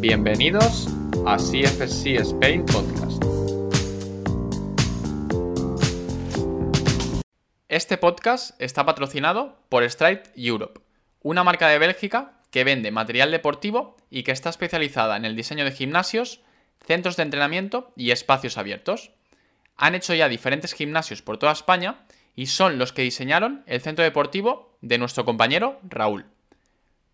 Bienvenidos a CFC Spain Podcast. Este podcast está patrocinado por Stride Europe, una marca de Bélgica que vende material deportivo y que está especializada en el diseño de gimnasios, centros de entrenamiento y espacios abiertos. Han hecho ya diferentes gimnasios por toda España y son los que diseñaron el centro deportivo de nuestro compañero Raúl.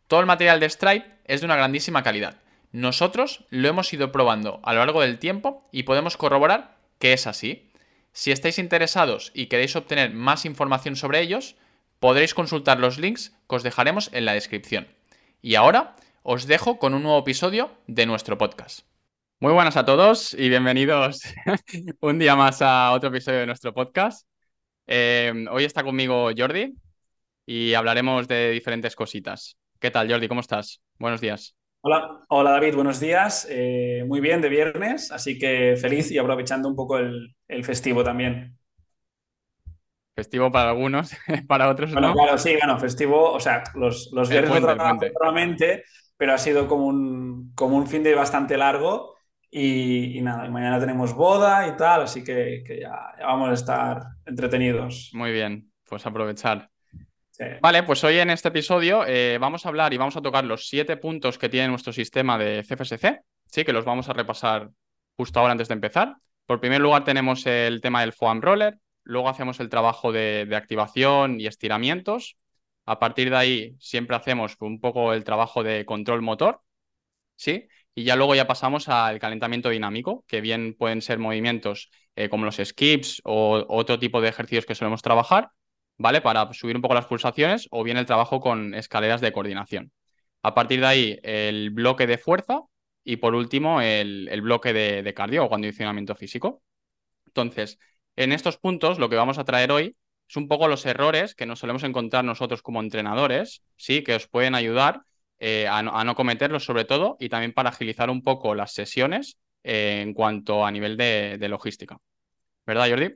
Todo el material de Stripe es de una grandísima calidad. Nosotros lo hemos ido probando a lo largo del tiempo y podemos corroborar que es así. Si estáis interesados y queréis obtener más información sobre ellos, podréis consultar los links que os dejaremos en la descripción. Y ahora os dejo con un nuevo episodio de nuestro podcast. Muy buenas a todos y bienvenidos un día más a otro episodio de nuestro podcast. Eh, hoy está conmigo Jordi y hablaremos de diferentes cositas. ¿Qué tal, Jordi? ¿Cómo estás? Buenos días. Hola, hola David, buenos días. Eh, muy bien de viernes, así que feliz y aprovechando un poco el, festivo también. Festivo para algunos, para otros bueno, no. Claro, sí, bueno, festivo, o sea, los, los viernes no pero ha sido como un, como un fin de bastante largo y, nada, mañana tenemos boda y tal, así que, ya, vamos a estar entretenidos. Muy bien, pues aprovechar. Vale, pues hoy en este episodio eh, vamos a hablar y vamos a tocar los siete puntos que tiene nuestro sistema de CFSC, sí, que los vamos a repasar justo ahora antes de empezar. Por primer lugar tenemos el tema del foam roller, luego hacemos el trabajo de, activación y estiramientos. A partir de ahí siempre hacemos un poco el trabajo de control motor, ¿sí? Y ya luego ya pasamos al calentamiento dinámico, que bien pueden ser movimientos eh, como los skips o otro tipo de ejercicios que solemos trabajar, ¿vale? Para subir un poco las pulsaciones o bien el trabajo con escaleras de coordinación. A partir de ahí, el bloque de fuerza y por último, el, bloque de, de cardio o condicionamiento físico. Entonces, en estos puntos, lo que vamos a traer hoy es un poco los errores que nos solemos encontrar nosotros como entrenadores, ¿sí? Que os pueden ayudar eh, a, no, cometerlos sobre todo y también para agilizar un poco las sesiones eh, en cuanto a nivel de, logística. ¿Verdad, Jordi?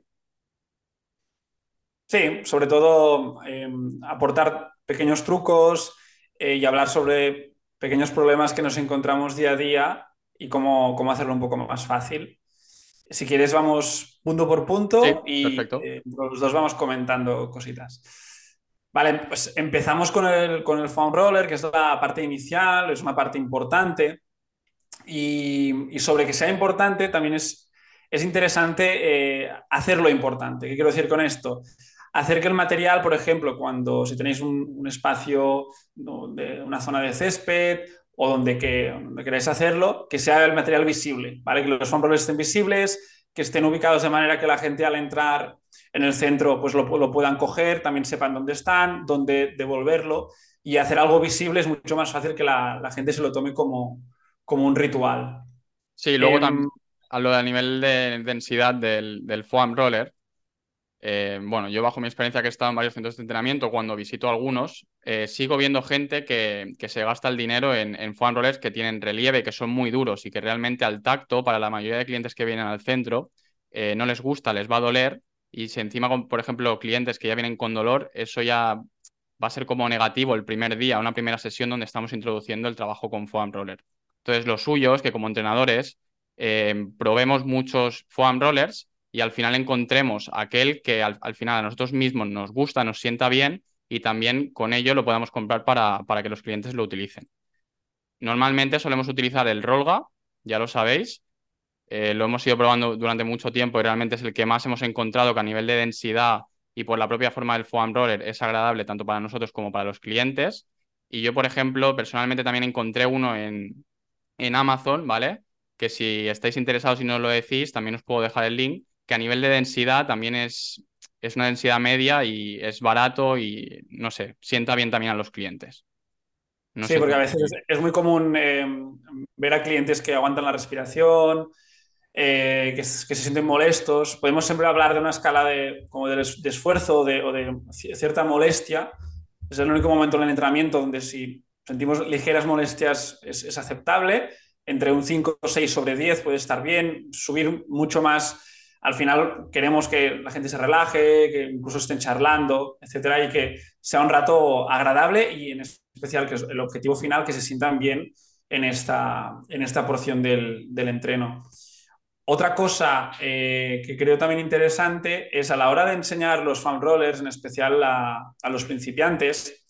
Sí, sobre todo em, aportar pequeños trucos eh, y hablar sobre pequeños problemas que nos encontramos día a día y cómo, cómo hacerlo un poco más fácil. Si quieres, vamos punto por punto y los dos vamos comentando cositas. Vale, pues empezamos con el, con el foam roller, que es la parte inicial, es una parte importante. Y, sobre que sea importante, también es, es interesante eh, hacerlo importante. ¿Qué quiero decir con esto? Hacer que el material, por ejemplo, cuando si tenéis un, espacio de una zona de césped o donde, que, donde queráis hacerlo, que sea el material visible, ¿vale? Que los foam rollers estén visibles, que estén ubicados de manera que la gente al entrar en el centro pues lo, puedan coger, también sepan dónde están, dónde devolverlo y hacer algo visible es mucho más fácil que la, gente se lo tome como, como un ritual. Sí, luego em, también a lo de nivel de densidad del, del foam roller, eh, bueno, yo bajo mi experiencia que he estado en varios centros de entrenamiento, cuando visito algunos, eh, sigo viendo gente que, que, se gasta el dinero en, foam rollers que tienen relieve, que son muy duros y que realmente al tacto, para la mayoría de clientes que vienen al centro, eh, no les gusta, les va a doler y si encima, por ejemplo, clientes que ya vienen con dolor, eso ya va a ser como negativo el primer día, una primera sesión donde estamos introduciendo el trabajo con foam roller. Entonces, lo suyo es que como entrenadores probemos muchos foam rollers y al final encontremos aquel que al, final a nosotros mismos nos gusta, nos sienta bien y también con ello lo podamos comprar para, para que los clientes lo utilicen. Normalmente solemos utilizar el Rolga, ya lo sabéis, eh, lo hemos ido probando durante mucho tiempo y realmente es el que más hemos encontrado que a nivel de densidad y por la propia forma del foam roller es agradable tanto para nosotros como para los clientes. Y yo, por ejemplo, personalmente también encontré uno en, en Amazon, ¿vale? Que si estáis interesados y no lo decís, también os puedo dejar el link, que a nivel de densidad también es, es una densidad media y es barato y, no sé, sienta bien también a los clientes. sí, porque a veces es, muy común eh, ver a clientes que aguantan la respiración, eh, que, se sienten molestos. Podemos siempre hablar de una escala de, como de, esfuerzo o de cierta molestia. Es el único momento en el entrenamiento donde si sentimos ligeras molestias es, aceptable. Entre un 5 o 6 sobre 10 puede estar bien. Subir mucho más, al final queremos que la gente se relaje, que incluso estén charlando, etcétera, y que sea un rato agradable y en especial que es el objetivo final, que se sientan bien en esta, en esta porción del, entreno. Otra cosa eh, que creo también interesante es a la hora de enseñar los foam rollers, en especial a, los principiantes,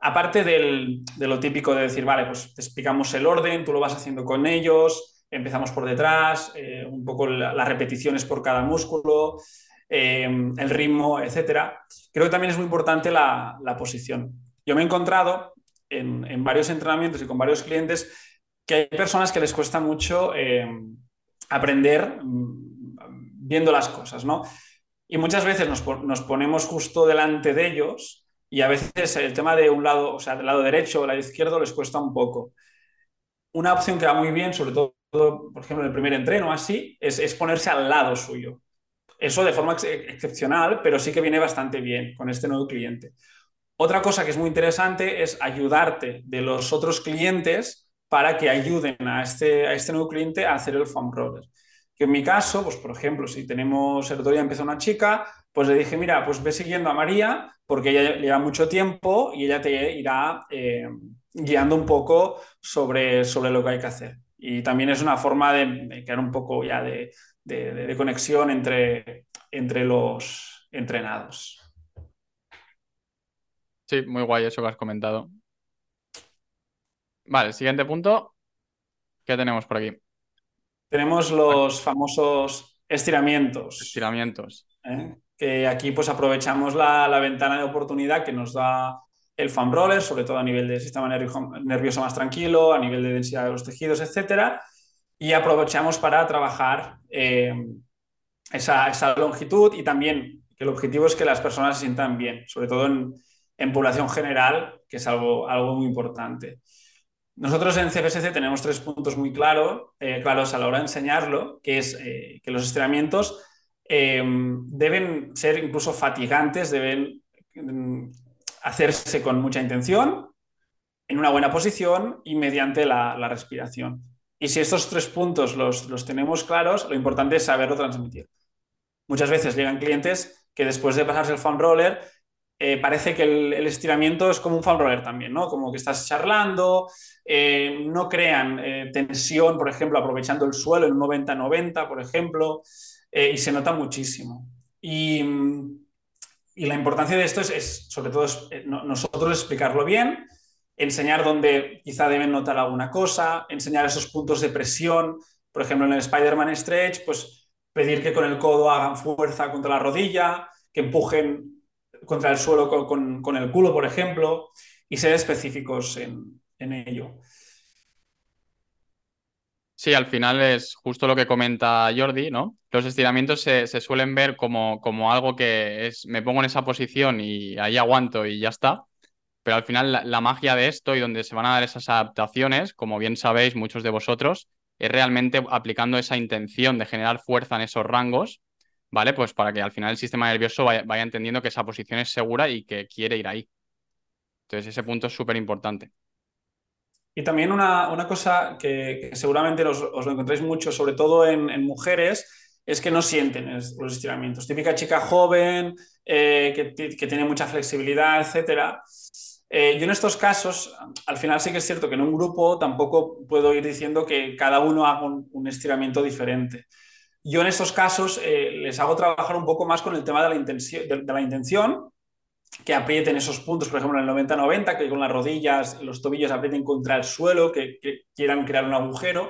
aparte de lo típico de decir, vale, pues te explicamos el orden, tú lo vas haciendo con ellos, empezamos por detrás, eh, un poco las repeticiones por cada músculo, eh, el ritmo, etcétera. Creo que también es muy importante la, posición. Yo me he encontrado en, varios entrenamientos y con varios clientes que hay personas que les cuesta mucho eh, aprender mm, viendo las cosas, ¿no? Y muchas veces nos, nos, ponemos justo delante de ellos y a veces el tema de un lado, o sea, del lado derecho o lado izquierdo les cuesta un poco. Una opción que va muy bien, sobre todo, por ejemplo, en el primer entreno, así, es, es ponerse al lado suyo. Eso de forma excepcional, pero sí que viene bastante bien con este nuevo cliente. Otra cosa que es muy interesante es ayudarte de los otros clientes para que ayuden a este, a este nuevo cliente a hacer el foam roller. Que en mi caso, pues por ejemplo, si tenemos, el otro día empezó una chica, pues le dije, mira, pues ve siguiendo a María porque ella lleva mucho tiempo y ella te irá eh, guiando un poco sobre, sobre lo que hay que hacer. Y también es una forma de crear un poco ya de, de, conexión entre, entre los entrenados. Sí, muy guay eso que has comentado. Vale, siguiente punto. ¿Qué tenemos por aquí? Tenemos los famosos estiramientos. Estiramientos. ¿eh? Que aquí pues aprovechamos la, ventana de oportunidad que nos da el fan roller, sobre todo a nivel del sistema nervioso más tranquilo, a nivel de densidad de los tejidos, etcétera y aprovechamos para trabajar eh, esa, longitud y también que el objetivo es que las personas se sientan bien, sobre todo en, población general, que es algo, algo muy importante. Nosotros en CFSC tenemos tres puntos muy claros, eh, claros a la hora de enseñarlo, que es eh, que los estiramientos deben ser incluso fatigantes, deben hacerse con mucha intención, en una buena posición y mediante la respiración. Y si estos tres puntos los, tenemos claros, lo importante es saberlo transmitir. Muchas veces llegan clientes que después de pasarse el foam roller, eh, parece que el, estiramiento es como un foam roller también, ¿no? Como que estás charlando, eh, no crean eh, tensión, por ejemplo, aprovechando el suelo en 90-90, por ejemplo, y se nota muchísimo. Y, la importancia de esto es, sobre todo, nosotros explicarlo bien, enseñar dónde quizá deben notar alguna cosa, enseñar esos puntos de presión. Por ejemplo, en el Spider-Man Stretch, pues pedir que con el codo hagan fuerza contra la rodilla, que empujen contra el suelo con, el culo, por ejemplo, y ser específicos en, ello. Sí, al final es justo lo que comenta Jordi, ¿no? Los estiramientos se, suelen ver como, como, algo que es, me pongo en esa posición y ahí aguanto y ya está. Pero al final la, magia de esto y donde se van a dar esas adaptaciones, como bien sabéis muchos de vosotros, es realmente aplicando esa intención de generar fuerza en esos rangos, ¿vale? Pues para que al final el sistema nervioso vaya, entendiendo que esa posición es segura y que quiere ir ahí. Entonces ese punto es súper importante. Y también una, cosa que, seguramente os, lo encontráis mucho, sobre todo en, mujeres, es que no sienten los estiramientos. Típica chica joven, eh, que, tiene mucha flexibilidad, etcétera. Eh, yo en estos casos, al final sí que es cierto que en un grupo tampoco puedo ir diciendo que cada uno haga un, estiramiento diferente. Yo en estos casos eh, les hago trabajar un poco más con el tema de, la intención, que aprieten esos puntos, por ejemplo, en el 90-90, que con las rodillas, los tobillos aprieten contra el suelo, que, quieran crear un agujero.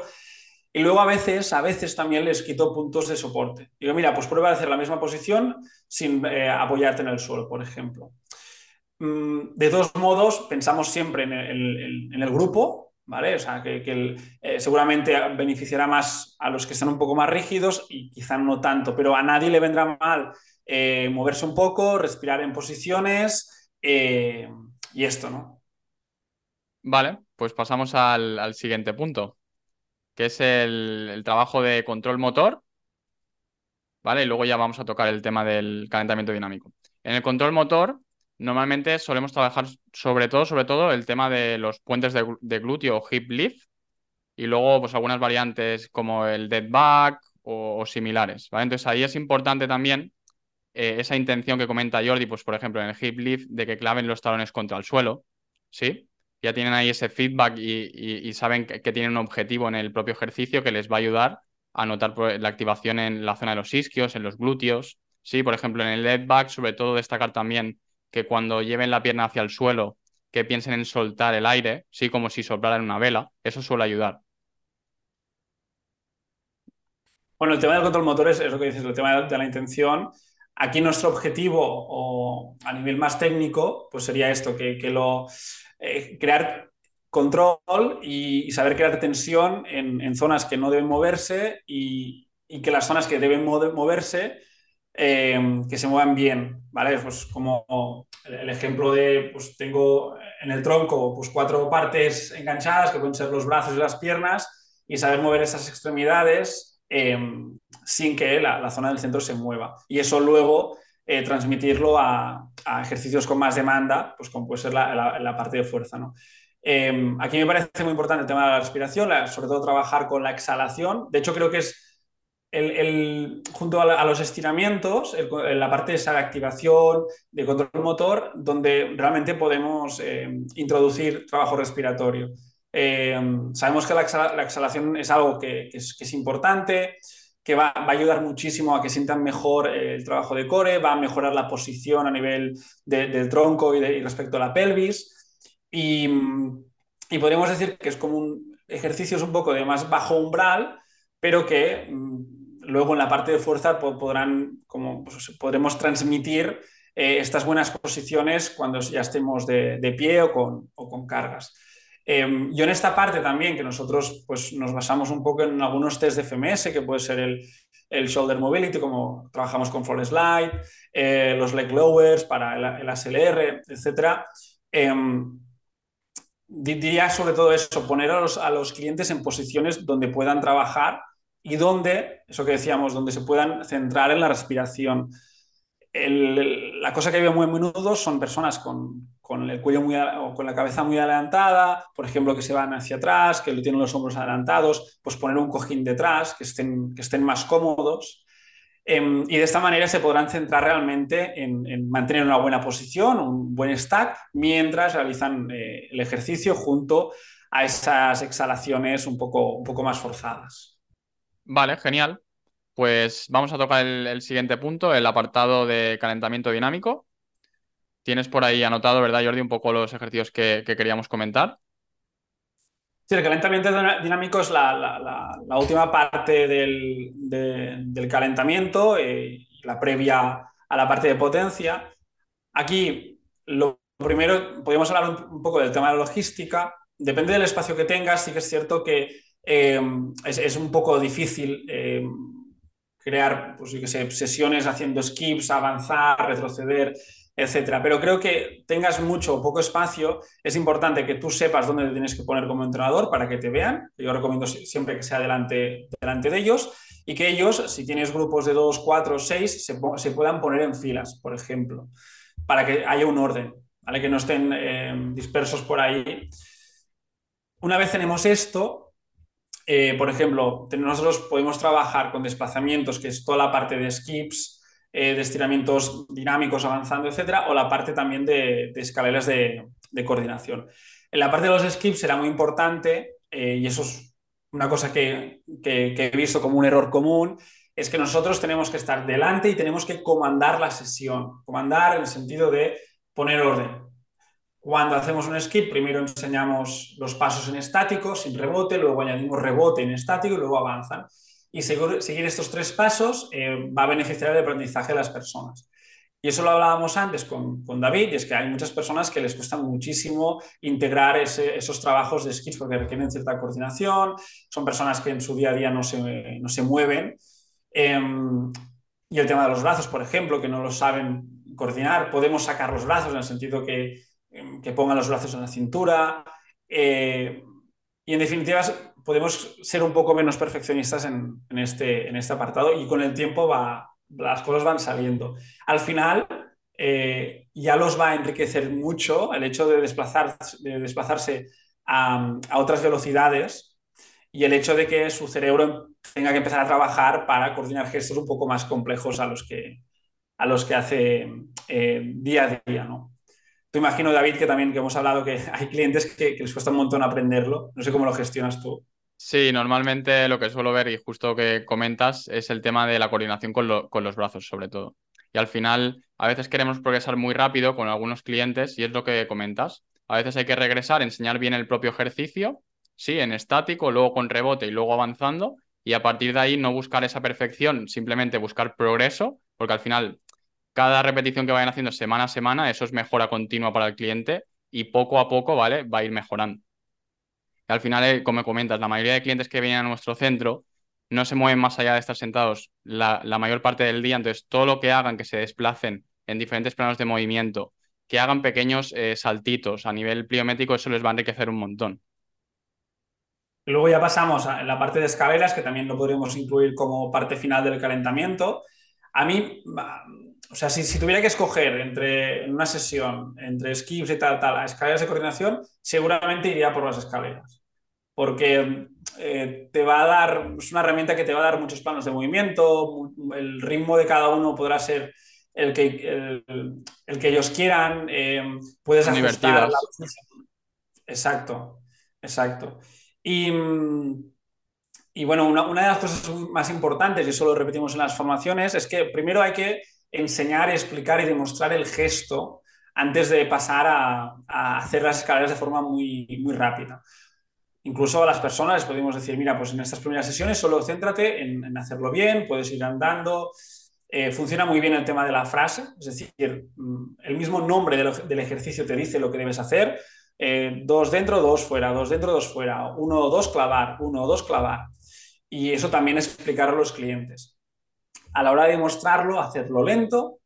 Y luego a veces, a veces también les quito puntos de soporte. Digo, mira, pues prueba a hacer la misma posición sin eh, apoyarte en el suelo, por ejemplo. Mm, de todos modos, pensamos siempre en el, grupo, ¿vale? O sea, que, eh, seguramente beneficiará más a los que están un poco más rígidos y quizá no tanto, pero a nadie le vendrá mal eh, moverse un poco, respirar en posiciones eh, y esto, ¿no? Vale, pues pasamos al, siguiente punto, que es el, trabajo de control motor, ¿vale? Y luego ya vamos a tocar el tema del calentamiento dinámico. En el control motor Normalmente solemos trabajar sobre todo, sobre todo el tema de los puentes de, glúteo o hip lift y luego pues algunas variantes como el dead back o, similares, ¿vale? Entonces ahí es importante también eh, esa intención que comenta Jordi, pues por ejemplo en el hip lift de que claven los talones contra el suelo, ¿sí? ya tienen ahí ese feedback y, saben que, tienen un objetivo en el propio ejercicio que les va a ayudar a notar pues, la activación en la zona de los isquios, en los glúteos. Sí, por ejemplo, en el lead back, sobre todo destacar también que cuando lleven la pierna hacia el suelo, que piensen en soltar el aire, sí, como si soplaran una vela. Eso suele ayudar. Bueno, el tema del control motor es, lo que dices, el tema de la intención. Aquí nuestro objetivo, o a nivel más técnico, pues sería esto, que, lo eh, crear control y, saber crear tensión en, zonas que no deben moverse y, que las zonas que deben moverse eh, que se muevan bien, ¿vale? Pues como el ejemplo de, pues tengo en el tronco pues cuatro partes enganchadas, que pueden ser los brazos y las piernas, y saber mover esas extremidades Em, sin que la, zona del centro se mueva. Y eso luego eh, transmitirlo a, ejercicios con más demanda, pues como puede ser la, parte de fuerza. ¿no? Em, aquí me parece muy importante el tema de la respiración, sobre todo trabajar con la exhalación. De hecho, creo que es el, junto a, los estiramientos, la parte de esa activación, de control motor, donde realmente podemos em, introducir trabajo respiratorio. Eh, sabemos que la, exhalación es algo que, es, importante, que va, a ayudar muchísimo a que sientan mejor eh, el trabajo de core, va a mejorar la posición a nivel del tronco y, respecto a la pelvis. Y, podríamos decir que es como un ejercicio un poco de más bajo umbral, pero que mm, luego en la parte de fuerza podrán, como, pues, podremos transmitir eh, estas buenas posiciones cuando ya estemos de, pie o con cargas. Em, yo en esta parte también, que nosotros pues, nos basamos un poco en algunos test de FMS, que puede ser el, el Shoulder Mobility, como trabajamos con Floor Slide, eh, los Leg Lowers para el, ASLR, etc. Em, diría sobre todo eso, poner a los, a los clientes en posiciones donde puedan trabajar y donde, eso que decíamos, donde se puedan centrar en la respiración. la cosa que veo muy a menudo son personas con, con el cuello muy o con la cabeza muy adelantada, por ejemplo, que se van hacia atrás, que tienen los hombros adelantados, pues poner un cojín detrás, que estén, que estén más cómodos. Em, y de esta manera se podrán centrar realmente en, mantener una buena posición, un buen stack, mientras realizan eh, el ejercicio junto a esas exhalaciones un poco, un poco más forzadas. Vale, genial. Pues vamos a tocar el siguiente punto, el apartado de calentamiento dinámico. Tienes por ahí anotado, ¿verdad, Jordi, un poco los ejercicios que, queríamos comentar? Sí, el calentamiento dinámico es la, última parte del, calentamiento, eh, la previa a la parte de potencia. Aquí, lo primero, podemos hablar un, poco del tema de la logística. Depende del espacio que tengas, sí que es cierto que eh, es, un poco difícil eh, crear pues, sesiones haciendo skips, avanzar, retroceder etcétera. Pero creo que tengas mucho o poco espacio, es importante que tú sepas dónde te tienes que poner como entrenador para que te vean. Yo recomiendo siempre que sea delante, delante de ellos y que ellos, si tienes grupos de dos, cuatro, seis, se, puedan poner en filas, por ejemplo, para que haya un orden, ¿vale? que no estén eh, dispersos por ahí. Una vez tenemos esto, eh, por ejemplo, nosotros podemos trabajar con desplazamientos, que es toda la parte de skips, eh, dinámicos avanzando, etcétera, o la parte también de, escaleras de, coordinación. En la parte de los skips será muy importante, eh, y eso es una cosa que, he visto como un error común, es que nosotros tenemos que estar delante y tenemos que comandar la sesión. Comandar en el sentido de poner orden. Cuando hacemos un skip, primero enseñamos los pasos en estático, sin rebote, luego añadimos rebote en estático y luego avanzan y seguir estos tres pasos eh, va a beneficiar el aprendizaje de las personas. Y eso lo hablábamos antes con, con, David, y es que hay muchas personas que les cuesta muchísimo integrar esos trabajos de skills porque requieren cierta coordinación, son personas que en su día a día no se, no se mueven. Em, y el tema de los brazos, por ejemplo, que no lo saben coordinar, podemos sacar los brazos en el sentido que, em, que pongan los brazos en la cintura. Eh, y en definitiva, podemos ser un poco menos perfeccionistas en, este, en este apartado y con el tiempo va, las cosas van saliendo. Al final, eh, ya los va a enriquecer mucho el hecho de, desplazar, de desplazarse a, otras velocidades y el hecho de que su cerebro tenga que empezar a trabajar para coordinar gestos un poco más complejos a los que, a los que hace eh, día a día. ¿no? Tú imagino, David, que también que hemos hablado que hay clientes que, les cuesta un montón aprenderlo. No sé cómo lo gestionas tú. Sí, normalmente lo que suelo ver y justo que comentas es el tema de la coordinación con, con, los brazos, sobre todo. Y al final, a veces queremos progresar muy rápido con algunos clientes y es lo que comentas. A veces hay que regresar, enseñar bien el propio ejercicio, sí, en estático, luego con rebote y luego avanzando. Y a partir de ahí no buscar esa perfección, simplemente buscar progreso, porque al final cada repetición que vayan haciendo semana a semana, eso es mejora continua para el cliente y poco a poco, ¿vale? Va a ir mejorando. Al final, eh, como comentas, la mayoría de clientes que vienen a nuestro centro no se mueven más allá de estar sentados la, mayor parte del día, entonces todo lo que hagan, que se desplacen en diferentes planos de movimiento, que hagan pequeños eh, saltitos a nivel pliométrico, eso les va a enriquecer un montón. Luego ya pasamos a la parte de escaleras, que también lo podríamos incluir como parte final del calentamiento. A mí, o sea, si, tuviera que escoger entre una sesión, entre skips y tal, tal, a escaleras de coordinación, seguramente iría por las escaleras. Porque eh, te va a dar, es una herramienta que te va a dar muchos planos de movimiento, el ritmo de cada uno podrá ser el que, el, que ellos quieran, eh, puedes ajustar la... Exacto, exacto. Y, y bueno, una, una, de las cosas más importantes, y eso lo repetimos en las formaciones, es que primero hay que enseñar, explicar y demostrar el gesto antes de pasar a, hacer las escaleras de forma muy, muy rápida. Incluso a las personas les podemos decir, mira, pues en estas primeras sesiones solo céntrate en, hacerlo bien, puedes ir andando. Eh, funciona muy bien el tema de la frase, es decir, mm, el mismo nombre del, ejercicio te dice lo que debes hacer. Eh, dos dentro, dos fuera, dos dentro, dos fuera, uno, dos clavar, uno, dos clavar. Y eso también explicar a los clientes a la hora de mostrarlo, hacerlo lento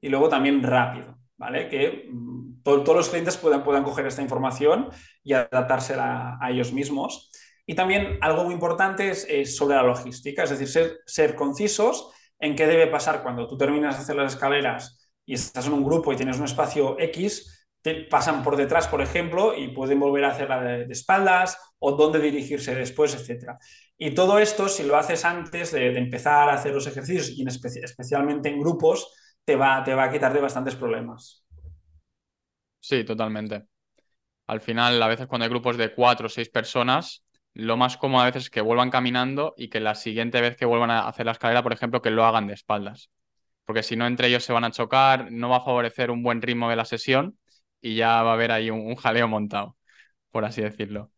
y luego también rápido, ¿vale? Que mm, todos los clientes puedan, puedan coger esta información y adaptársela a ellos mismos. Y también algo muy importante es, sobre la logística, es decir, ser, ser, concisos en qué debe pasar cuando tú terminas de hacer las escaleras y estás en un grupo y tienes un espacio X, pasan por detrás, por ejemplo, y pueden volver a hacerla de espaldas o dónde dirigirse después, etc. Y todo esto, si lo haces antes de, empezar a hacer los ejercicios y especialmente en grupos, te va, te va a quitar de bastantes problemas. Sí, totalmente. Al final, a veces cuando hay grupos de cuatro o seis personas, lo más cómodo a veces es que vuelvan caminando y que la siguiente vez que vuelvan a hacer la escalera, por ejemplo, que lo hagan de espaldas. Porque si no, entre ellos se van a chocar, no va a favorecer un buen ritmo de la sesión y ya va a haber ahí un jaleo montado, por así decirlo.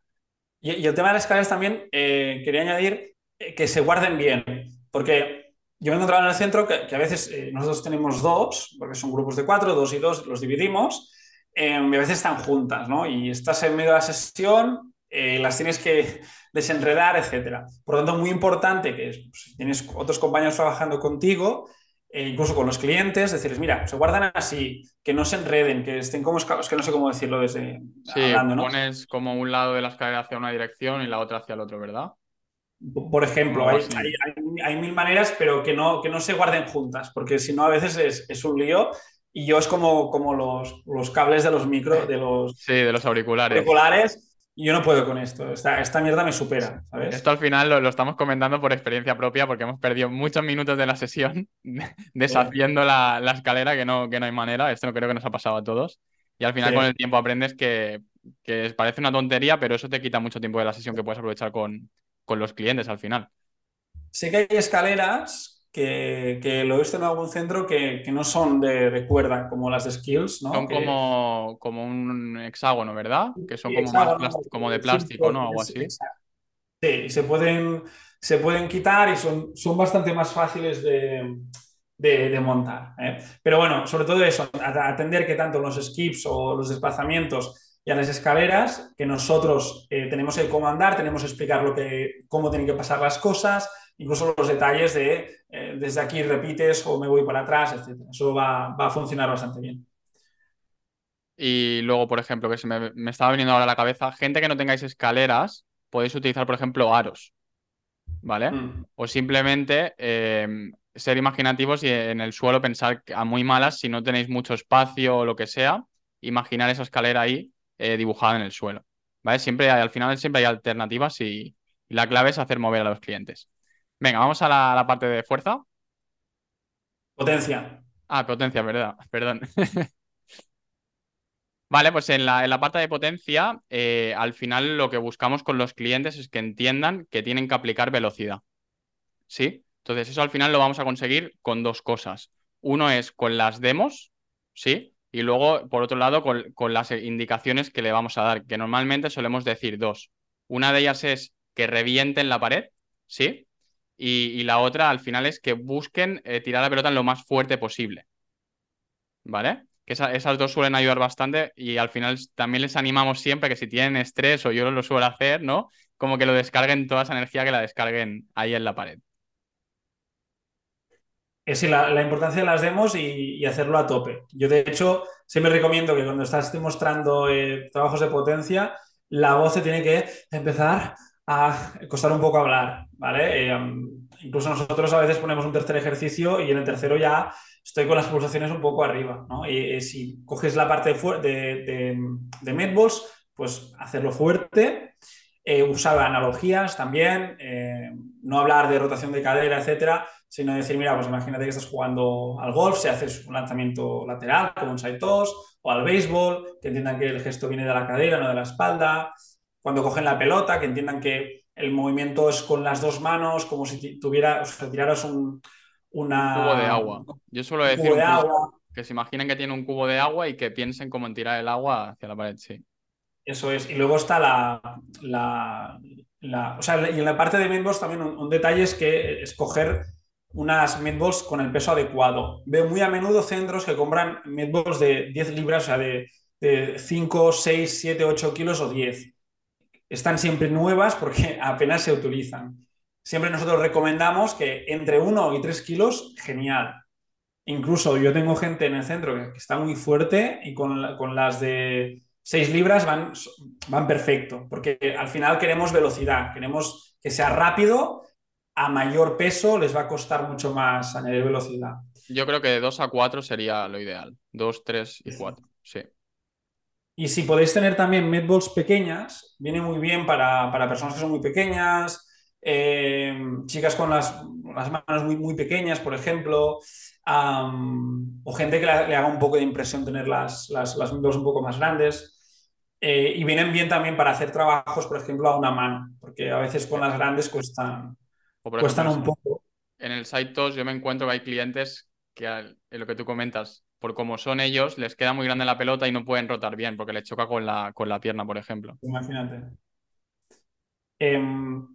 Y, el tema de las escaleras también, eh, quería añadir eh, que se guarden bien, porque yo me he encontrado en el centro que, a veces eh, nosotros tenemos dos, porque son grupos de cuatro, dos y dos, los dividimos, y a veces están juntas, ¿no? Y estás en medio de la sesión, las tienes que desenredar, etc. Por lo tanto, muy importante que si pues, tienes otros compañeros trabajando contigo, e incluso con los clientes, decirles, mira, se guardan así, que no se enreden, que estén como escalos, que no sé cómo decirlo desde sí, hablando, ¿no? pones como un lado de la escalera hacia una dirección y la otra hacia el otro, ¿verdad? Por ejemplo, hay, mil maneras, pero que no, que no se guarden juntas, porque si no a veces es, un lío y yo es como, como los, los cables de los micros, de los, sí, de los auriculares. auriculares yo no puedo con esto. Esta, esta mierda me supera, ¿sabes? Esto al final lo, estamos comentando por experiencia propia porque hemos perdido muchos minutos de la sesión deshaciendo la, escalera que no, que no hay manera. Esto creo que nos ha pasado a todos. Y al final con el tiempo aprendes que, que, parece una tontería, pero eso te quita mucho tiempo de la sesión que puedes aprovechar con, con los clientes al final. Sé que hay escaleras que, lo he visto en algún centro que, no son de, cuerda como las de Skills, ¿no? Son como, como un hexágono, ¿verdad? Que son como, como de plástico, ¿no? Algo así. Sí, y se pueden, se pueden quitar y son, son bastante más fáciles de, montar. ¿eh? Pero bueno, sobre todo eso, atender que tanto los skips o los desplazamientos y a las escaleras, que nosotros eh, tenemos que comandar, tenemos que explicar lo que, cómo tienen que pasar las cosas, incluso los detalles de eh, desde aquí repites o me voy para atrás, etc. Eso va, a funcionar bastante bien. Y luego, por ejemplo, que se me, estaba viniendo ahora a la cabeza, gente que no tengáis escaleras, podéis utilizar, por ejemplo, aros, ¿vale? Mm. O simplemente em, ser imaginativos y en el suelo pensar a muy malas, si no tenéis mucho espacio o lo que sea, imaginar esa escalera ahí eh, dibujada en el suelo, ¿vale? Siempre al final siempre hay alternativas y la clave es hacer mover a los clientes. Venga, vamos a la, parte de fuerza. Potencia. Ah, potencia, verdad, perdón. Vale, pues en la, en la parte de potencia, eh, al final lo que buscamos con los clientes es que entiendan que tienen que aplicar velocidad. ¿Sí? Entonces, eso al final lo vamos a conseguir con dos cosas. Uno es con las demos, ¿sí? Y luego, por otro lado, con, con las indicaciones que le vamos a dar, que normalmente solemos decir dos. Una de ellas es que revienten la pared, ¿sí? Y, la otra, al final, es que busquen eh, tirar la pelota lo más fuerte posible. ¿Vale? Que esa- esas dos suelen ayudar bastante y al final también les animamos siempre que si tienen estrés o yo lo suelo hacer, ¿no? Como que lo descarguen toda esa energía que la descarguen ahí en la pared. Es decir, la, la importancia de las demos y, hacerlo a tope. Yo, de hecho, siempre recomiendo que cuando estás demostrando eh, trabajos de potencia, la voz se tiene que empezar a costar un poco hablar, ¿vale? Eh, incluso nosotros a veces ponemos un tercer ejercicio y en el tercero ya estoy con las pulsaciones un poco arriba, ¿no? Y, si coges la parte de, de, de medballs, pues hacerlo fuerte, eh, usar analogías también, eh, no hablar de rotación de cadera, etcétera, sino decir, mira, pues imagínate que estás jugando al golf, si haces un lanzamiento lateral, como un side toss, o al béisbol, que entiendan que el gesto viene de la cadera, no de la espalda. Cuando cogen la pelota, que entiendan que el movimiento es con las dos manos, como si tuviera, o sea, tiraras un, cubo de agua. Yo suelo decir cubo un de cubo- agua. que se imaginen que tiene un cubo de agua y que piensen como en tirar el agua hacia la pared, sí. Eso es. Y luego está la, la- la- o sea, y en la parte de midballs también un, un detalle es que escoger unas midballs con el peso adecuado. Veo muy a menudo centros que compran midballs de 10 libras, o sea, de, de 5, 6, 7, 8 kilos o 10. Están siempre nuevas porque apenas se utilizan. Siempre nosotros recomendamos que entre 1 y 3 kilos, genial. Incluso yo tengo gente en el centro que, está muy fuerte y con, la- con las de 6 libras van, van perfecto, porque al final queremos velocidad, queremos que sea rápido, a mayor peso les va a costar mucho más añadir velocidad. Yo creo que de 2 a 4 sería lo ideal. 2, 3 y 4, sí. Y si podéis tener también medballs pequeñas, viene muy bien para, para personas que son muy pequeñas, eh, chicas con las, las manos muy, muy pequeñas, por ejemplo, am, o gente que la- le haga un poco de impresión tener las, las, las medballs un poco más grandes. Eh, y vienen bien también para hacer trabajos, por ejemplo, a una mano, porque a veces con las grandes cuestan, cuestan un poco. en el site yo me encuentro que hay clientes que en lo que tú comentas, por como son ellos, les queda muy grande la pelota y no pueden rotar bien porque les choca con la, con la pierna, por ejemplo. Imagínate. Em,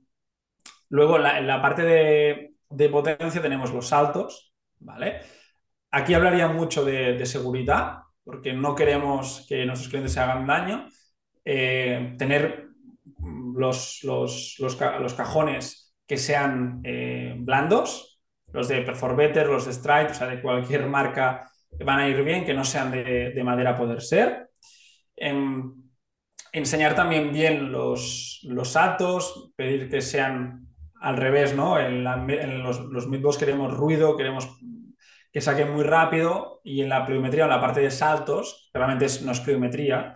luego, en la, parte de, de potencia tenemos los saltos, ¿vale? Aquí hablaría mucho de, seguridad, porque no queremos que nuestros clientes se hagan daño. Eh, tener los, los, los, los cajones que sean eh, blandos, los de Perforbetter, los de Stripe, o sea, de cualquier marca van a ir bien, que no sean de, de madera poder ser. Em, enseñar también bien los, los saltos, pedir que sean al revés, ¿no? En, los, los midballs queremos ruido, queremos que saquen muy rápido y en la pliometría, en la parte de saltos, realmente es, no es pliometría,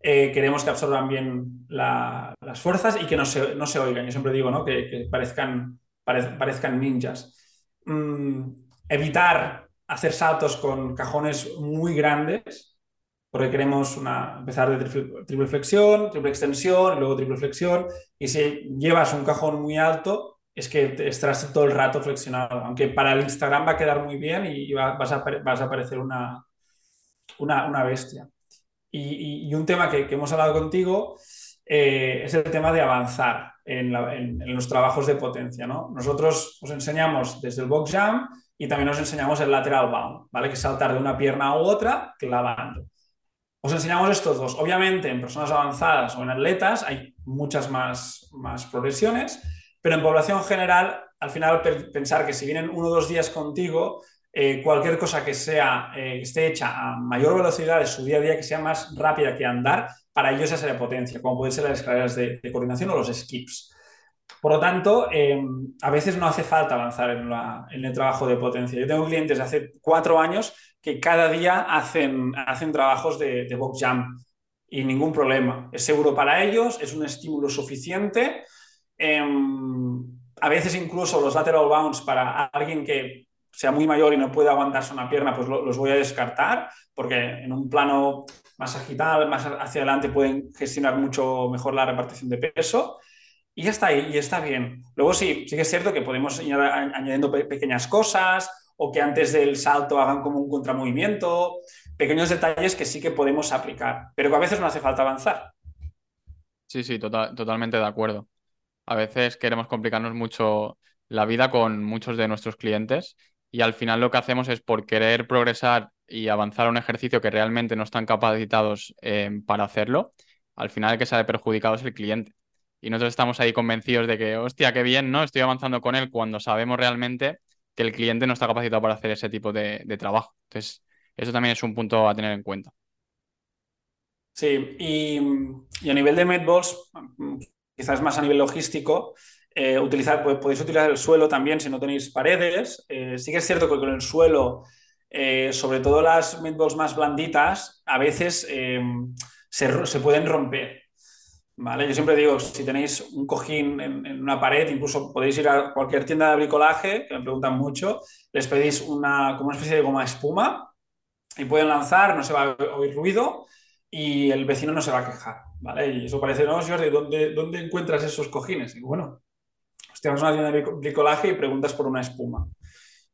eh, queremos que absorban bien la- las fuerzas y que no se, no se oigan. Yo siempre digo, ¿no? Que, parezcan, parez- parezcan ninjas. Mm, evitar hacer saltos con cajones muy grandes, porque queremos una, empezar de triple, flexión, triple extensión, y luego triple flexión, y si llevas un cajón muy alto, es que te estarás todo el rato flexionado, aunque para el Instagram va a quedar muy bien y va- vas, a, vas parecer una, una, una bestia. Y, un tema que, hemos hablado contigo eh, es el tema de avanzar en los trabajos de potencia, ¿no? Nosotros os enseñamos desde el box jump y también os enseñamos el lateral bound, ¿vale? Que saltar de una pierna u otra clavando. Os enseñamos estos dos. Obviamente, en personas avanzadas o en atletas hay muchas más, más progresiones, pero en población general, al final, pe- pensar que si vienen uno o dos días contigo, eh, cualquier cosa que sea eh, esté hecha a mayor velocidad de su día a día, que sea más rápida que andar, para ellos esa sería potencia, como pueden ser las escaleras de coordinación o los skips. Por lo tanto, eh, a veces no hace falta avanzar en, el trabajo de potencia. Yo tengo clientes de hace cuatro años que cada día hacen, trabajos de, box jump y ningún problema. Es seguro para ellos, es un estímulo suficiente. Em, a veces incluso los lateral bounds para alguien que sea muy mayor y no puede aguantarse una pierna, pues lo- los voy a descartar, porque en un plano más agitado, más hacia adelante pueden gestionar mucho mejor la repartición de peso. Y ya está, y está bien. Luego sí, sí que es cierto que podemos ir añadiendo pequeñas cosas o que antes del salto hagan como un contramovimiento, pequeños detalles que sí que podemos aplicar, pero que a veces no hace falta avanzar. Sí, sí, tota-, totalmente de acuerdo. A veces queremos complicarnos mucho la vida con muchos de nuestros clientes y al final lo que hacemos es por querer progresar y avanzar a un ejercicio que realmente no están capacitados eh, para hacerlo, al final el que sale perjudicado es el cliente. Y nosotros estamos ahí convencidos de que, hostia, qué bien, ¿no? Estoy avanzando con él cuando sabemos realmente que el cliente no está capacitado para hacer ese tipo de, trabajo. Entonces, eso también es un punto a tener en cuenta. Sí, y, a nivel de medballs, quizás más a nivel logístico, eh, utilizar, podéis utilizar el suelo también si no tenéis paredes. Eh, sí que es cierto que con el suelo, eh, sobre todo las medballs más blanditas, a veces se, se, pueden romper. ¿Vale? Yo siempre digo, si tenéis un cojín en, una pared, incluso podéis ir a cualquier tienda de bricolaje, que me preguntan mucho, les pedís una, como una especie de goma espuma y pueden lanzar, no se va a oír ruido y el vecino no se va a quejar, ¿vale? Y eso parece, no, Jordi, ¿dónde, ¿dónde encuentras esos cojines? Y bueno, te vas a una tienda de bricolaje y preguntas por una espuma.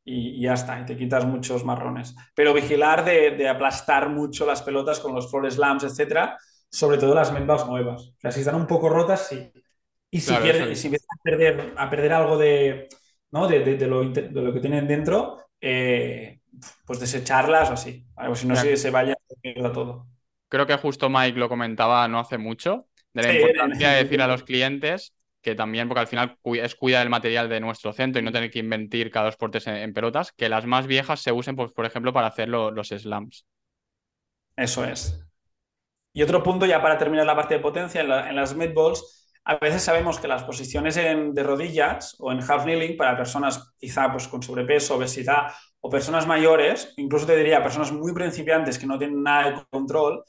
Y, ya está, y te quitas muchos marrones. Pero vigilar de, de aplastar mucho las pelotas con los floor slams, etcétera, sobre todo las medballs nuevas. O sea, si están un poco rotas, sí. Y si, si empiezan a perder, a perder algo de, ¿no? de, de, lo, de, lo, que tienen dentro, eh, pues desecharlas o así. O si no, se, se vaya todo. Creo que justo Mike lo comentaba no hace mucho, de la importancia de decir a los clientes que también, porque al final es cuidar el material de nuestro centro y no tener que inventir cada dos portes en, pelotas, que las más viejas se usen, pues, por ejemplo, para hacer los slams. Eso es. Y otro punto, ya para terminar la parte de potencia, en, las medballs, a veces sabemos que las posiciones de rodillas o en half kneeling para personas quizá pues, con sobrepeso, obesidad o personas mayores, incluso te diría personas muy principiantes que no tienen nada de control,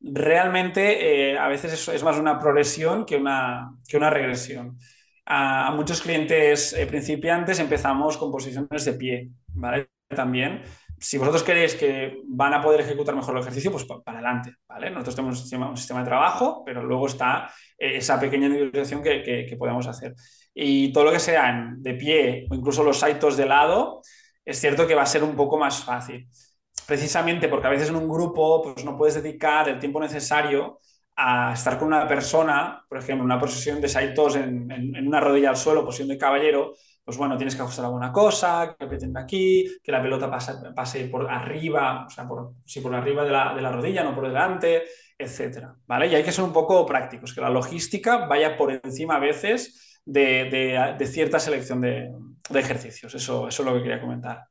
realmente eh, a veces es, más una progresión que una, que una regresión. A, muchos clientes eh, principiantes empezamos con posiciones de pie, ¿vale? También si vosotros queréis que van a poder ejecutar mejor el ejercicio, pues para adelante, ¿vale? Nosotros tenemos un sistema, de trabajo, pero luego está eh, esa pequeña individualización que, que, podemos hacer. Y todo lo que sean de pie o incluso los saltos de lado, es cierto que va a ser un poco más fácil. Precisamente porque a veces en un grupo pues no puedes dedicar el tiempo necesario a estar con una persona, por ejemplo, una posición de saltos en, en una rodilla al suelo, posición de caballero, pues bueno, tienes que ajustar alguna cosa, que aprieten aquí, que la pelota pase, pase por arriba, o sea, por, si por arriba de la, rodilla, no por delante, etcétera, ¿vale? Y hay que ser un poco prácticos, que la logística vaya por encima a veces de, cierta selección de, ejercicios. Eso, eso es lo que quería comentar.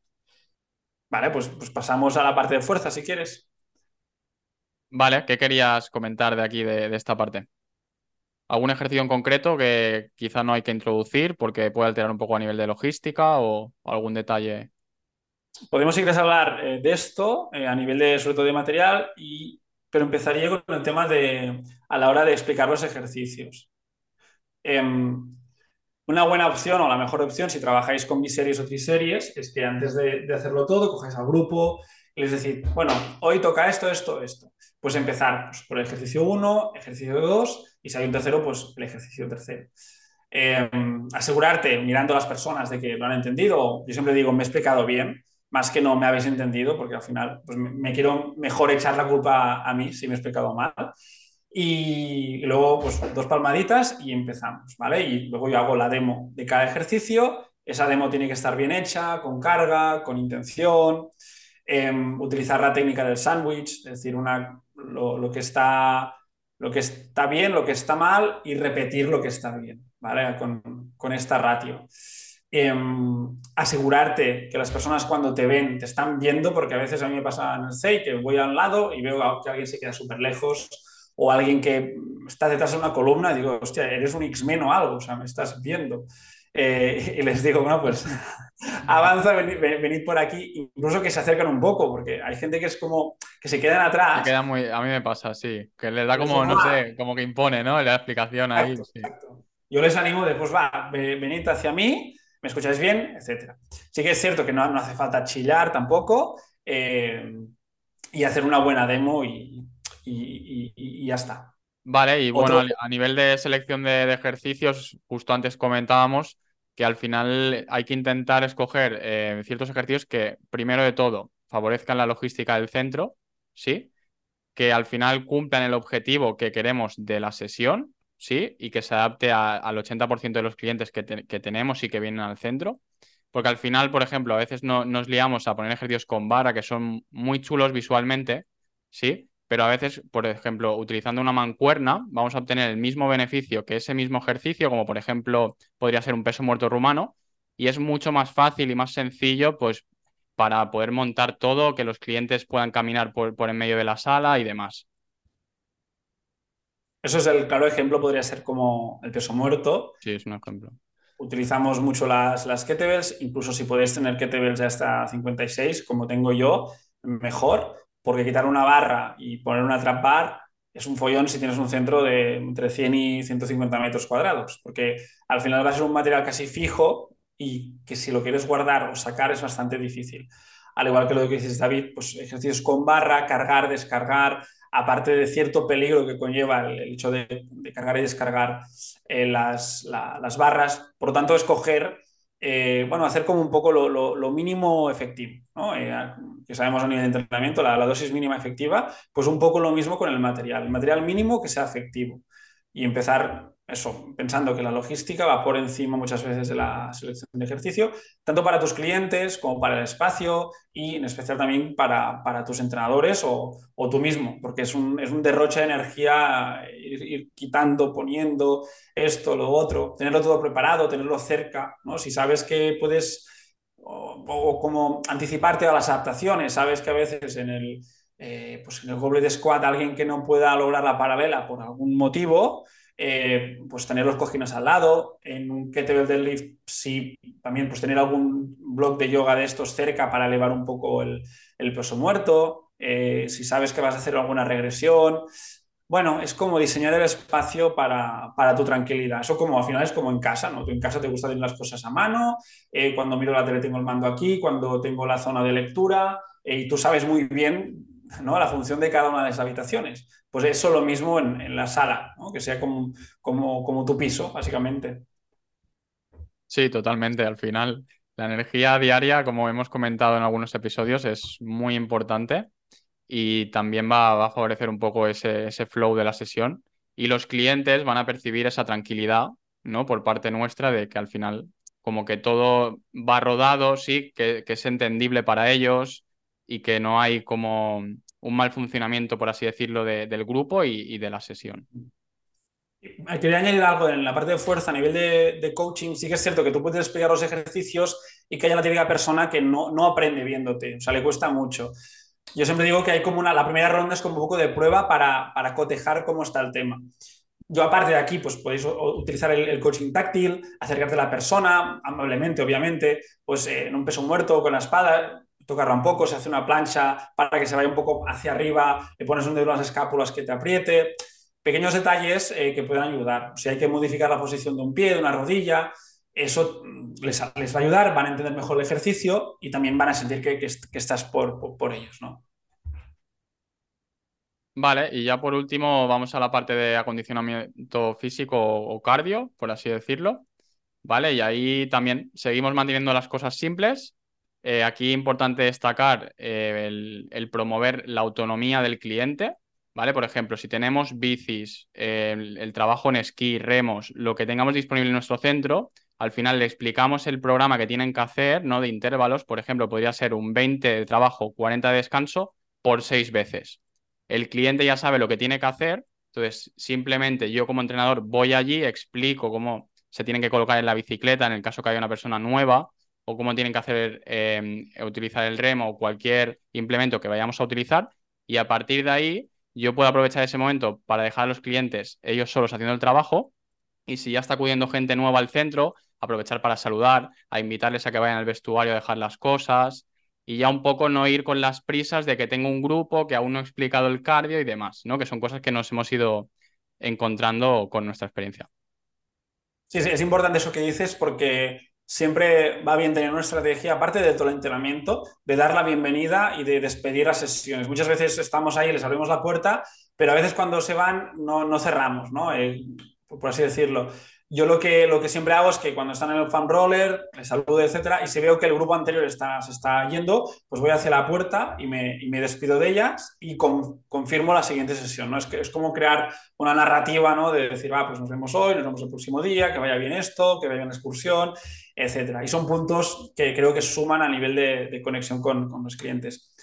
Vale, pues, pues pasamos a la parte de fuerza, si quieres. Vale, ¿qué querías comentar de aquí, de esta parte? Algún ejercicio en concreto que quizá no hay que introducir porque puede alterar un poco a nivel de logística o algún detalle. Podemos ir a hablar eh, de esto eh, a nivel de, sobre todo de material, y, pero empezaría con el tema de a la hora de explicar los ejercicios. Em, una buena opción o la mejor opción si trabajáis con biseries o triseries es que antes de, hacerlo todo cojáis al grupo y les decís, bueno, hoy toca esto, esto, esto. Pues empezar pues, por el ejercicio 1, ejercicio 2 y si hay un tercero, pues el ejercicio tercero. Em, asegurarte, mirando a las personas, de que lo han entendido. Yo siempre digo, me he explicado bien, más que no me habéis entendido, porque al final pues, me, quiero mejor echar la culpa a mí si me he explicado mal. Y, luego, pues dos palmaditas y empezamos, ¿vale? Y luego yo hago la demo de cada ejercicio. Esa demo tiene que estar bien hecha, con carga, con intención. Em, utilizar la técnica del sándwich, es decir, una, lo que está lo que está bien, lo que está mal y repetir lo que está bien, ¿vale? Con, esta ratio. Em, asegurarte que las personas cuando te ven te están viendo, porque a veces a mí me pasa en el CEI que voy a un lado y veo que alguien se queda súper lejos o alguien que está detrás de una columna digo, hostia, eres un X-Men o algo, o sea, me estás viendo. Eh, y les digo, bueno, pues avanza, venid, por aquí, incluso que se acercan un poco, porque hay gente que es como que se quedan atrás. queda muy, a mí me pasa, sí, que les da como, no sé, como que impone, ¿no? La explicación ahí. Yo les animo de, pues va, venid hacia mí, me escucháis bien, etcétera. Sí que es cierto que no, hace falta chillar tampoco eh, y hacer una buena demo y y, ya está. Vale, y bueno, a nivel de selección de, ejercicios, justo antes comentábamos que al final hay que intentar escoger eh, ciertos ejercicios que, primero de todo, favorezcan la logística del centro, ¿sí? Que al final cumplan el objetivo que queremos de la sesión, ¿sí? Y que se adapte al 80% de los clientes que, tenemos y que vienen al centro. Porque al final, por ejemplo, a veces no, nos liamos a poner ejercicios con vara que son muy chulos visualmente, ¿sí? Pero a veces, por ejemplo, utilizando una mancuerna, vamos a obtener el mismo beneficio que ese mismo ejercicio, como por ejemplo podría ser un peso muerto rumano, y es mucho más fácil y más sencillo, pues para poder montar todo, que los clientes puedan caminar por, por en medio de la sala y demás. Eso es el claro ejemplo, podría ser como el peso muerto. Sí, es un ejemplo. Utilizamos mucho las, las kettlebells, incluso si puedes tener kettlebells hasta 56, como tengo yo, mejor, porque quitar una barra y poner una trap bar es un follón si tienes un centro de entre 100 y 150 metros cuadrados, porque al final va a ser un material casi fijo y que si lo quieres guardar o sacar es bastante difícil. Al igual que lo que dices David, pues ejercicios con barra, cargar, descargar, aparte de cierto peligro que conlleva el, hecho de, cargar y descargar eh, las, barras. Por lo tanto, escoger, eh, bueno, hacer como un poco lo, mínimo efectivo, ¿no? Eh, que sabemos a nivel de entrenamiento, la, dosis mínima efectiva, pues un poco lo mismo con el material. El material mínimo que sea efectivo y empezar eso, pensando que la logística va por encima muchas veces de la selección de ejercicio, tanto para tus clientes como para el espacio y en especial también para, tus entrenadores o, tú mismo, porque es un, es un derroche de energía ir, quitando, poniendo esto, lo otro, tenerlo todo preparado, tenerlo cerca, ¿no? Si sabes que puedes o, como anticiparte a las adaptaciones, sabes que a veces en el, eh, pues en el goblet squat alguien que no pueda lograr la paralela por algún motivo, eh, pues tener los cojines al lado, en un kettlebell deadlift, sí, también pues tener algún blog de yoga de estos cerca para elevar un poco el, peso muerto, eh, si sabes que vas a hacer alguna regresión. Bueno, es como diseñar el espacio para, tu tranquilidad. Eso como al final es como en casa, ¿no? Tú en casa te gusta tener las cosas a mano, eh, cuando miro la tele tengo el mando aquí, cuando tengo la zona de lectura, y tú sabes muy bien ¿no? la función de cada una de las habitaciones. Pues eso lo mismo en, la sala, que sea como, como, como tu piso, básicamente. Sí, totalmente. Al final, la energía diaria, como hemos comentado en algunos episodios, es muy importante y también va, a favorecer un poco ese, ese, flow de la sesión. Y los clientes van a percibir esa tranquilidad, ¿no? Por parte nuestra de que al final, como que todo va rodado, sí, que, que es entendible para ellos, y que no hay como un mal funcionamiento, por así decirlo, del grupo y, de la sesión. Quería añadir algo en la parte de fuerza a nivel de, coaching. Sí que es cierto que tú puedes explicar los ejercicios y que haya la típica persona que no, no aprende viéndote, o sea, le cuesta mucho. Yo siempre digo que hay como una, la primera ronda es como un poco de prueba para, para cotejar cómo está el tema. Yo aparte de aquí, pues podéis utilizar el, coaching táctil, acercarte a la persona, amablemente, obviamente, pues eh, en un peso muerto, con la espada, tocarla un poco, se hace una plancha para que se vaya un poco hacia arriba, le pones un dedo en las escápulas que te apriete. Pequeños detalles eh, que pueden ayudar. Si hay que modificar la posición de un pie, de una rodilla, eso mm, les, va a ayudar, van a entender mejor el ejercicio y también van a sentir que, estás por, ellos, ¿no? Vale, y ya por último vamos a la parte de acondicionamiento físico o cardio, por así decirlo. Vale, y ahí también seguimos manteniendo las cosas simples, eh, aquí importante destacar eh, el, promover la autonomía del cliente, ¿vale? Por ejemplo, si tenemos bicis, el, trabajo en esquí, remos, lo que tengamos disponible en nuestro centro, al final le explicamos el programa que tienen que hacer, ¿no? De intervalos, por ejemplo, podría ser un 20 de trabajo, 40 de descanso por seis veces. El cliente ya sabe lo que tiene que hacer, entonces simplemente yo como entrenador voy allí, explico cómo se tienen que colocar en la bicicleta en el caso que haya una persona nueva, o cómo tienen que hacer, em, utilizar el remo o cualquier implemento que vayamos a utilizar. Y a partir de ahí, yo puedo aprovechar ese momento para dejar a los clientes ellos solos haciendo el trabajo. Y si ya está acudiendo gente nueva al centro, aprovechar para saludar, a invitarles a que vayan al vestuario a dejar las cosas. Y ya un poco no ir con las prisas de que tengo un grupo que aún no he explicado el cardio y demás, ¿no? Que son cosas que nos hemos ido encontrando con nuestra experiencia. Sí, sí, es importante eso que dices porque siempre va bien tener una estrategia, aparte de todo el entrenamiento, de dar la bienvenida y de despedir las sesiones. Muchas veces estamos ahí, les abrimos la puerta, pero a veces cuando se van no, no cerramos, ¿no? Eh, por así decirlo. Yo lo que, lo que siempre hago es que cuando están en el fan roller, les saludo, etcétera, y si veo que el grupo anterior está, se está yendo, pues voy hacia la puerta y me, y me despido de ellas y confirmo la siguiente sesión, ¿no? Es, que, es como crear una narrativa, ¿no? De decir, va, pues nos vemos hoy, nos vemos el próximo día, que vaya bien esto, que vaya bien la excursión, etcétera. Y son puntos que creo que suman a nivel de, de conexión con, con los clientes.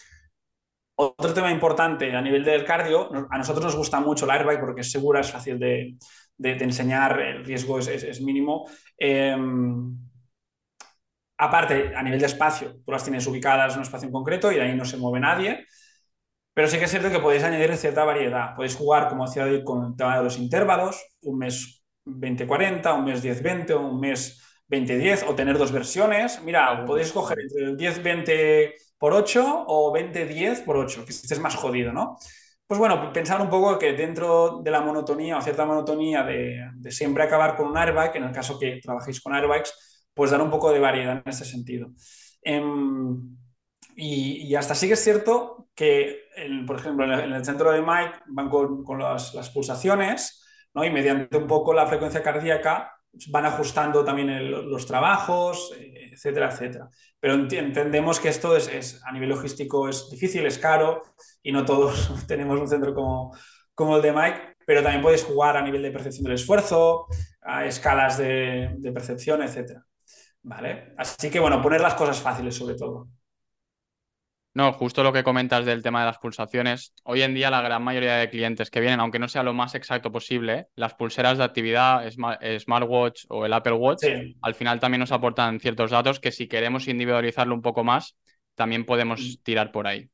Otro tema importante a nivel del cardio, a nosotros nos gusta mucho la airbag porque es segura, es fácil de, de, enseñar, el riesgo es, mínimo. Em, aparte, a nivel de espacio, tú las tienes ubicadas en un espacio en concreto y de ahí no se mueve nadie. Pero sí que es cierto que podéis añadir cierta variedad. Podéis jugar, como decía con el tema de los intervalos, un mes 20-40, un mes 10-20, un mes 20-10, o tener dos versiones. Mira, podéis coger entre el 10-20 por 8 o 20-10 por 8, que este es más jodido, ¿no? Pues bueno, pensar un poco que dentro de la monotonía o cierta monotonía de, siempre acabar con un airbag, en el caso que trabajéis con airbags, pues dar un poco de variedad en ese sentido. Em, y, hasta sí que es cierto que, por ejemplo, en el, centro de Mike van con, las, pulsaciones ¿no? y mediante un poco la frecuencia cardíaca van ajustando también los trabajos, etcétera, etcétera. Pero entendemos que esto es, a nivel logístico es difícil, es caro y no todos tenemos un centro como, como el de Mike, pero también puedes jugar a nivel de percepción del esfuerzo, a escalas de, de percepción, etcétera. ¿Vale? Así que bueno, poner las cosas fáciles sobre todo. No, justo lo que comentas del tema de las pulsaciones. Hoy en día la gran mayoría de clientes que vienen, aunque no sea lo más exacto posible, las pulseras de actividad, smartwatch o el Apple Watch, al final también nos aportan ciertos datos que si queremos individualizarlo un poco más, también podemos mm. tirar por ahí.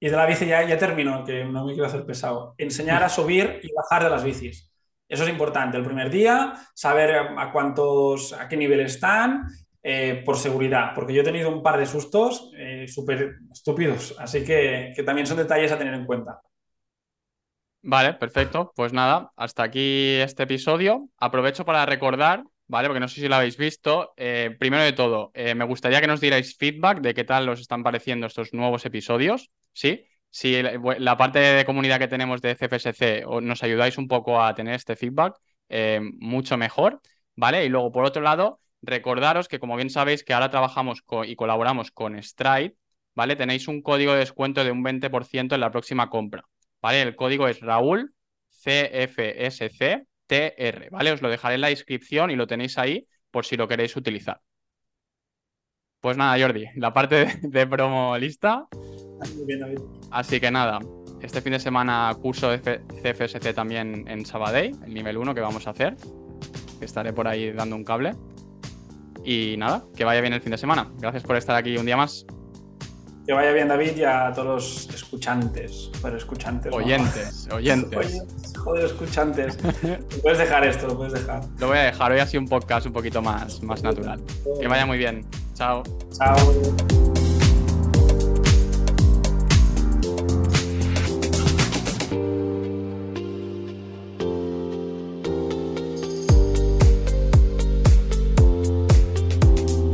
Y de la bici ya, ya termino, que no me quiero hacer pesado. Enseñar a subir y bajar de las bicis. Eso es importante. El primer día, saber a cuántos, a qué nivel están eh, por seguridad, porque yo he tenido un par de sustos eh, súper estúpidos, así que, también son detalles a tener en cuenta. Vale, perfecto. Pues nada, hasta aquí este episodio. Aprovecho para recordar, ¿vale? Porque no sé si lo habéis visto. Eh, primero de todo, me gustaría que nos dierais feedback de qué tal os están pareciendo estos nuevos episodios, ¿sí? Si la, parte de comunidad que tenemos de CFSC nos ayudáis un poco a tener este feedback, mucho mejor, ¿vale? Y luego, por otro lado, Recordaros que, como bien sabéis, que ahora trabajamos y colaboramos con Stride, ¿vale? Tenéis un código de descuento de un 20% en la próxima compra, ¿vale? El código es Raúl CFSC TR, ¿vale? Os lo dejaré en la descripción y lo tenéis ahí por si lo queréis utilizar. Pues nada, Jordi, la parte de, promo lista. Así que nada, este fin de semana curso de CFSC también en Sabadell, el nivel 1 que vamos a hacer. estaré por ahí dando un cable. Y nada, que vaya bien el fin de semana. Gracias por estar aquí un día más. Que vaya bien, David, y a todos los escuchantes. Pero escuchantes. Oyentes, oyentes. joder, escuchantes. puedes dejar esto, lo puedes dejar. Lo voy a dejar. Hoy ha sido un podcast un poquito más, más natural. Que vaya muy bien. Chao. Chao.